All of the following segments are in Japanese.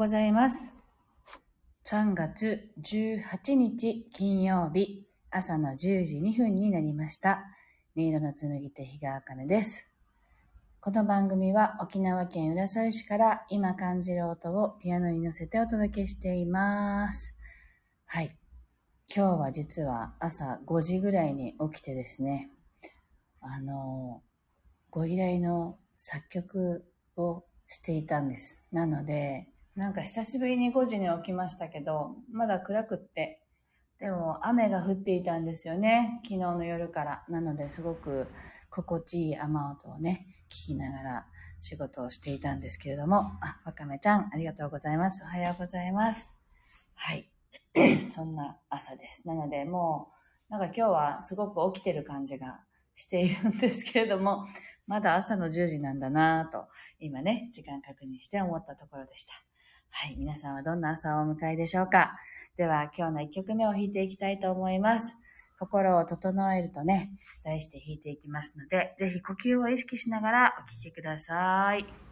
ございます。3月18日金曜日朝の10時2分になりました。音色の紡手日川茜です。この番組は沖縄県浦添市から今感じる音をピアノに乗せてお届けしています。はい。今日は実は朝5時ぐらいに起きてですね、あの、ご依頼の作曲をしていたんです。なので、なんか久しぶりに5時に起きましたけど、まだ暗くって、でも雨が降っていたんですよね。昨日の夜から。なのですごく心地いい雨音をね、聞きながら仕事をしていたんですけれども、あ、わかめちゃん、ありがとうございます。おはようございます。はい。そんな朝です。なので、もう、なんか今日はすごく起きてる感じがしているんですけれども、まだ朝の10時なんだなぁと、今ね、時間確認して思ったところでした。はい。皆さんはどんな朝をお迎えでしょうか？では、今日の1曲目を弾いていきたいと思います。心を整えるとね、題して弾いていきますので、ぜひ呼吸を意識しながらお聴きくださ。い。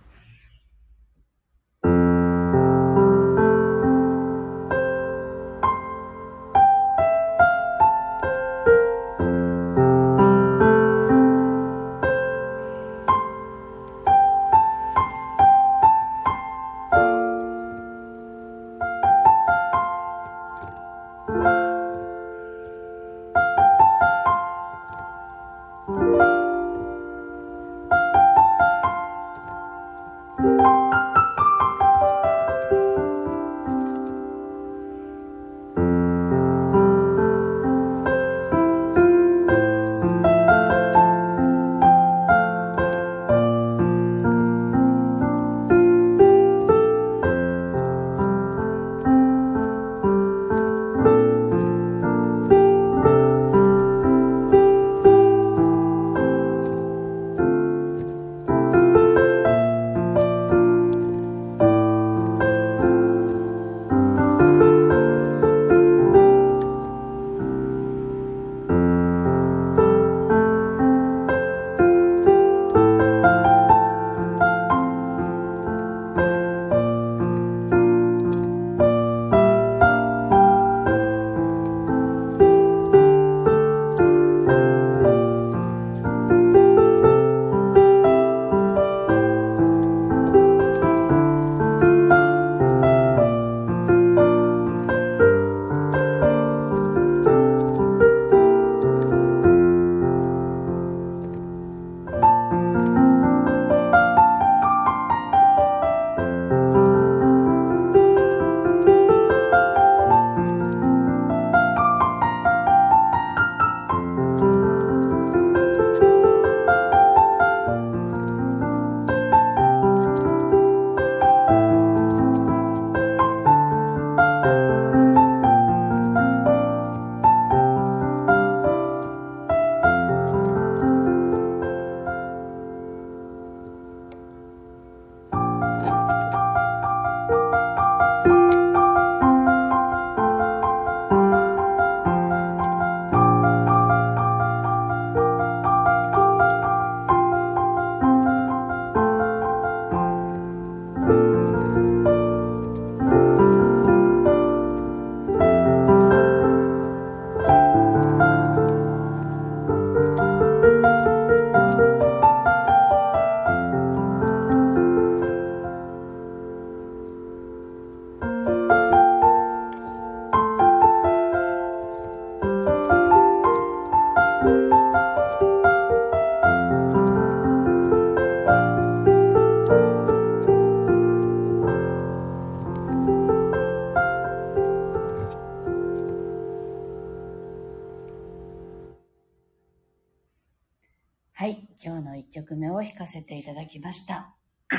せていただきました。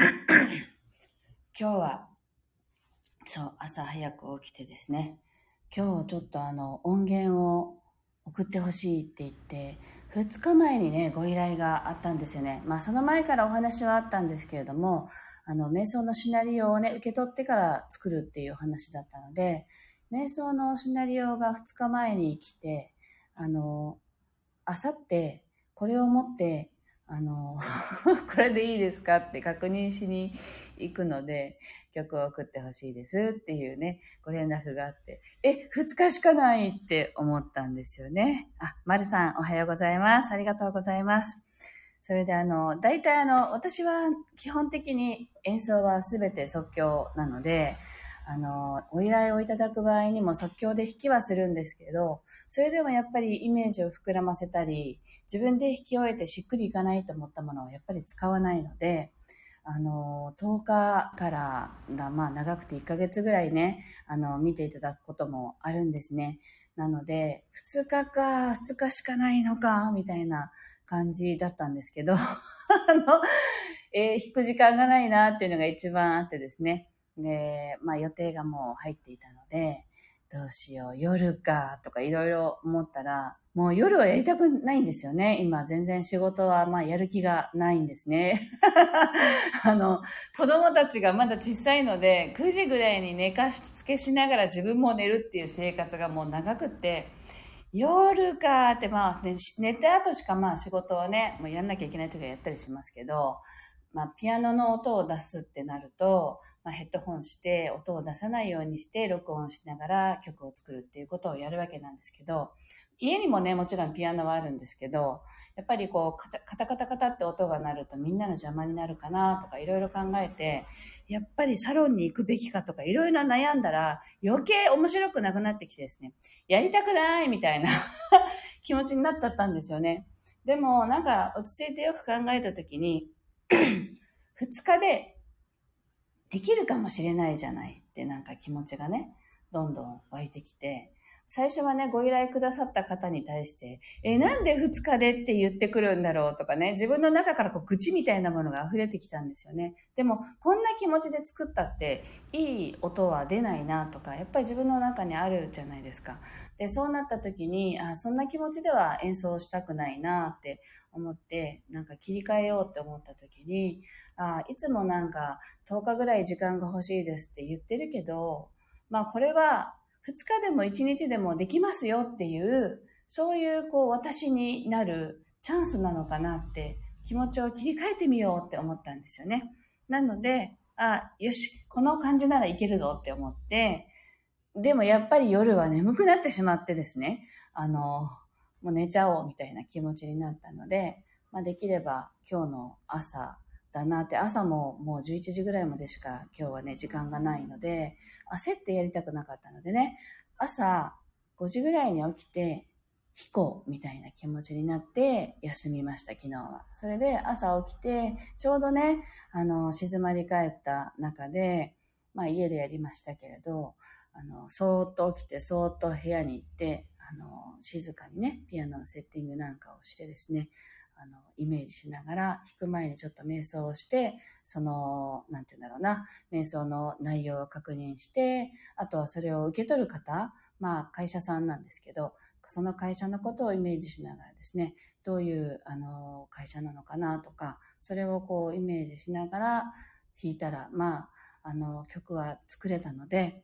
今日は、そう、朝早く起きてですね、今日ちょっとあの、音源を送ってほしいって言って、2日前にね、ご依頼があったんですよね。まあ、その前からお話はあったんですけれども、あの、瞑想のシナリオをね、受け取ってから作るっていう話だったので、瞑想のシナリオが2日前に来て、あの、あさって、これを持って、あの、これでいいですかって確認しに行くので、曲を送ってほしいですっていうね、ご連絡があって、え、2日しかないって思ったんですよね。あ、まるさんおはようございます。ありがとうございます。それであの、大体あの、私は基本的に演奏はすべて即興なので、あの、お依頼をいただく場合にも即興で弾きはするんですけど、それでもやっぱりイメージを膨らませたり、自分で弾き終えてしっくりいかないと思ったものをやっぱり使わないので、あの、10日からだ、まあ長くて1ヶ月ぐらいね、あの、見ていただくこともあるんですね。なので、2日か、2日しかないのか、みたいな感じだったんですけど、あの、えー、弾く時間がないなっていうのが一番あってですね。で、まあ予定がもう入っていたので、どうしよう、夜かとかいろいろ思ったら、もう夜はやりたくないんですよね。今全然仕事はまあやる気がないんですね。あの、子供たちがまだ小さいので、9時ぐらいに寝かしつけしながら自分も寝るっていう生活がもう長くって、夜かってまあ、ね、寝た後しかまあ仕事をね、もうやんなきゃいけない時はやったりしますけど、まあ、ピアノの音を出すってなると、まあ、ヘッドホンして音を出さないようにして録音しながら曲を作るっていうことをやるわけなんですけど、家にもね、もちろんピアノはあるんですけど、やっぱりこう、カタカタカタって音が鳴るとみんなの邪魔になるかなとかいろいろ考えて、やっぱりサロンに行くべきかとかいろいろ悩んだら余計面白くなくなってきてですね、やりたくないみたいな 気持ちになっちゃったんですよね。でもなんか落ち着いてよく考えた時に、2日でできるかもしれないじゃないってなんか気持ちがね、どんどん湧いてきて、最初はね、ご依頼くださった方に対して、えなんで2日でって言ってくるんだろうとかね、自分の中からこう愚痴みたいなものが溢れてきたんですよね。でも、こんな気持ちで作ったって、いい音は出ないなとか、やっぱり自分の中にあるじゃないですか。で、そうなった時に、あ、そんな気持ちでは演奏したくないなって思って、なんか切り替えようって思った時に、あ、いつもなんか10日ぐらい時間が欲しいですって言ってるけど、まあこれは2日でも1日でもできますよっていう、そういうこう私になるチャンスなのかなって気持ちを切り替えてみようって思ったんですよね。なので、あ、よし、この感じならいけるぞって思って、でもやっぱり夜は眠くなってしまってですね、あの、もう寝ちゃおうみたいな気持ちになったので、まあ、できれば今日の朝、だなって、朝ももう11時ぐらいまでしか今日はね、時間がないので、焦ってやりたくなかったのでね、朝5時ぐらいに起きて、飛行みたいな気持ちになって休みました、昨日は。それで朝起きて、ちょうどね、あの、静まり返った中で、まあ家でやりましたけれど、あの、そーっと起きて、そーっと部屋に行って、あの、静かにね、ピアノのセッティングなんかをしてですね、あの、イメージしながら、弾く前にちょっと瞑想をして、その、なんて言うんだろうな、瞑想の内容を確認して、あとはそれを受け取る方、まあ、会社さんなんですけど、その会社のことをイメージしながらですね、どういう、あの、会社なのかなとか、それをこう、イメージしながら弾いたら、まあ、あの、曲は作れたので、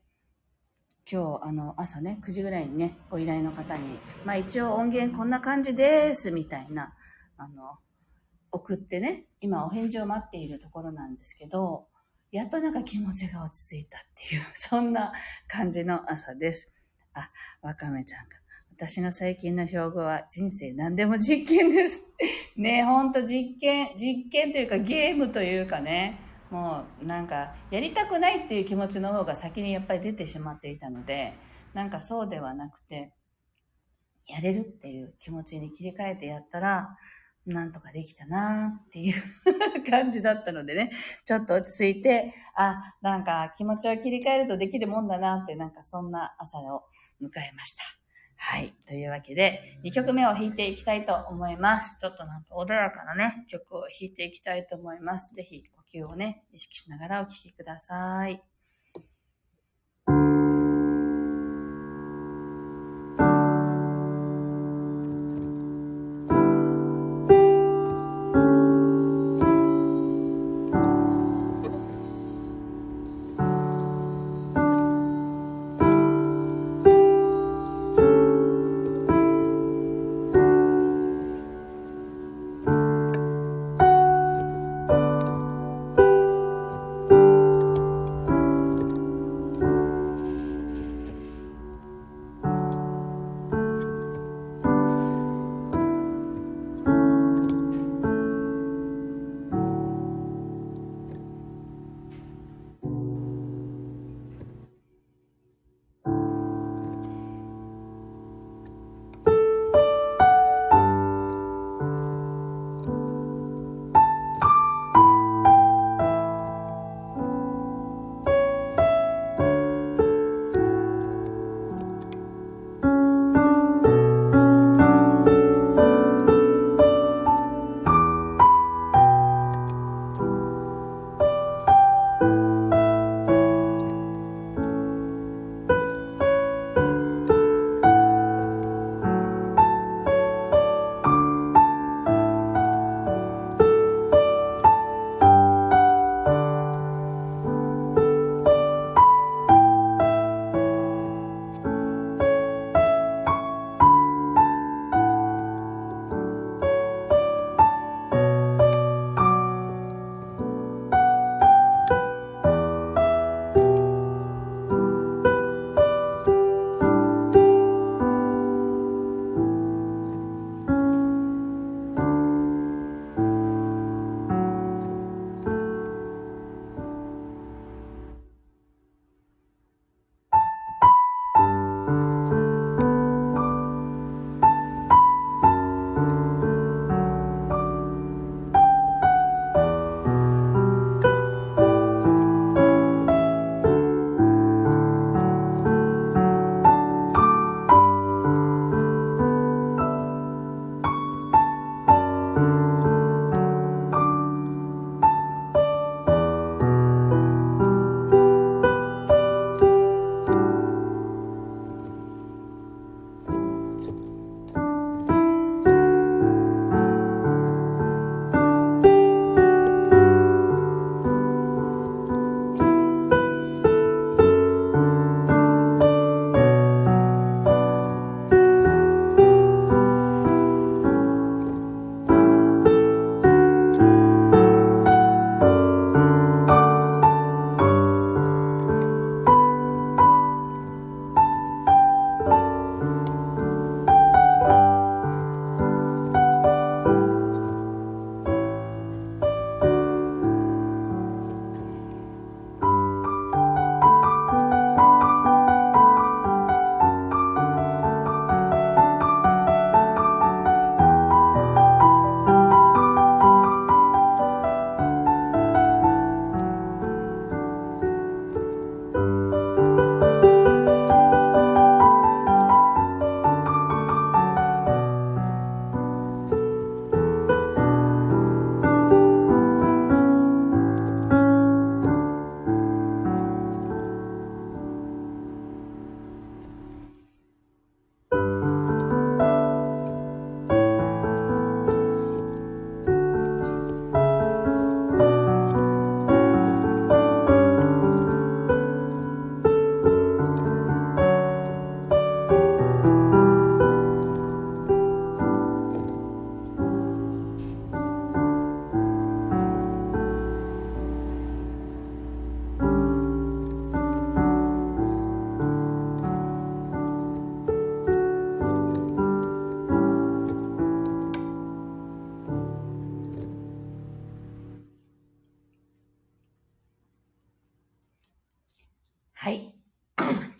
今日、あの、朝ね、9時ぐらいにね、ご依頼の方に、まあ一応音源こんな感じです、みたいな、あの、送ってね、今お返事を待っているところなんですけど、やっとなんか気持ちが落ち着いたっていう、そんな感じの朝です。あ、わかめちゃんが。私の最近の標語は人生何でも実験です。ね、ほんと実験、実験というかゲームというかね、もうなんかやりたくないっていう気持ちの方が先にやっぱり出てしまっていたので、なんかそうではなくて、やれるっていう気持ちに切り替えてやったら、なんとかできたなっていう 感じだったのでね、ちょっと落ち着いて、あ、なんか気持ちを切り替えるとできるもんだなって、なんかそんな朝を迎えました。はい。というわけで、2曲目を弾いていきたいと思います。ちょっとなんか穏やかなね、曲を弾いていきたいと思います。ぜひ呼吸をね、意識しながらお聴きくださ。い。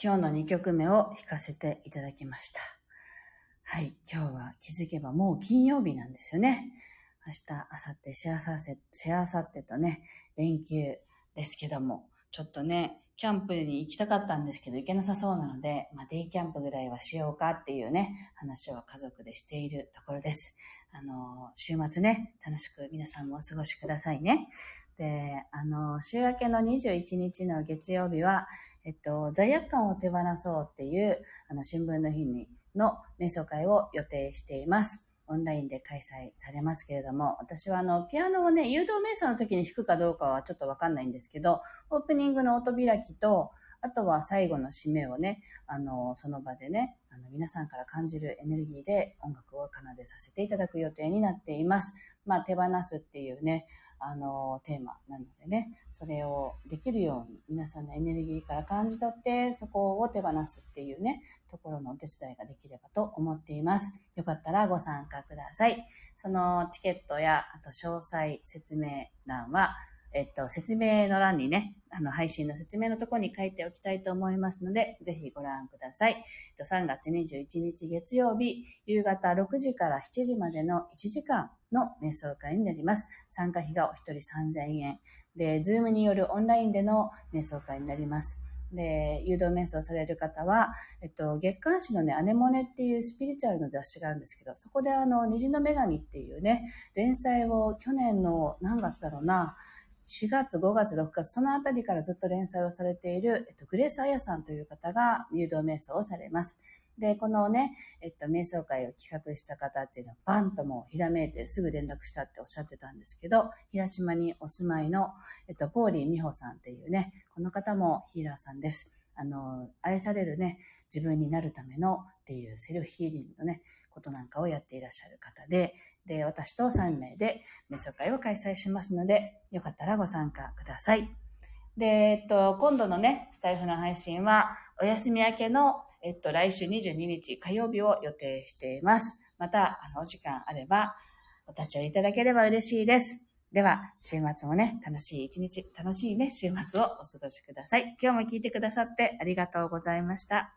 今日の2曲目を弾かせていただきました。はい。今日は気づけばもう金曜日なんですよね。明日、明後日、シェアさせ、シェアさってとね、連休ですけども、ちょっとね、キャンプに行きたかったんですけど、行けなさそうなので、まあ、デイキャンプぐらいはしようかっていうね、話を家族でしているところです。あの、週末ね、楽しく皆さんもお過ごしくださいね。で、あの、週明けの21日の月曜日は、えっと、罪悪感を手放そうっていう、あの、新聞の日に、の瞑想会を予定しています。オンラインで開催されますけれども、私はあの、ピアノをね、誘導瞑想の時に弾くかどうかはちょっとわかんないんですけど、オープニングの音開きと、あとは最後の締めをね、あの、その場でね、あの、皆さんから感じるエネルギーで音楽を奏でさせていただく予定になっています。まあ、手放すっていうね、あの、テーマなのでね、それをできるように、皆さんのエネルギーから感じ取って、そこを手放すっていうね、ところのお手伝いができればと思っています。よかったらご参加ください。そのチケットや、あと詳細説明欄は、えっと、説明の欄にね、あの、配信の説明のところに書いておきたいと思いますので、ぜひご覧ください。えっと3月21日月曜日、夕方6時から7時までの1時間の瞑想会になります。参加費がお一人3000円。で、ズームによるオンラインでの瞑想会になります。で、誘導瞑想される方は、えっと、月刊誌のね、アネモネっていうスピリチュアルの雑誌があるんですけど、そこであの、虹の女神っていうね、連載を去年の何月だろうな、4月、5月、6月、そのあたりからずっと連載をされている、えっと、グレース・アヤさんという方が誘導瞑想をされます。で、このね、えっと、瞑想会を企画した方っていうのは、バンともひらめいてすぐ連絡したっておっしゃってたんですけど、広島にお住まいの、えっと、ポーリー美穂さんっていうね、この方もヒーラーさんです。あの、愛されるね、自分になるためのっていうセルフヒーリングのね、ことなんかをやっていらっしゃる方で、で、私と3名で瞑想会を開催しますので、よかったらご参加ください。で、えっと、今度のね、スタイフの配信は、お休み明けの、えっと、来週22日火曜日を予定しています。また、あの、お時間あれば、お立ち寄りいただければ嬉しいです。では、週末もね、楽しい一日、楽しいね、週末をお過ごしください。今日も聞いてくださってありがとうございました。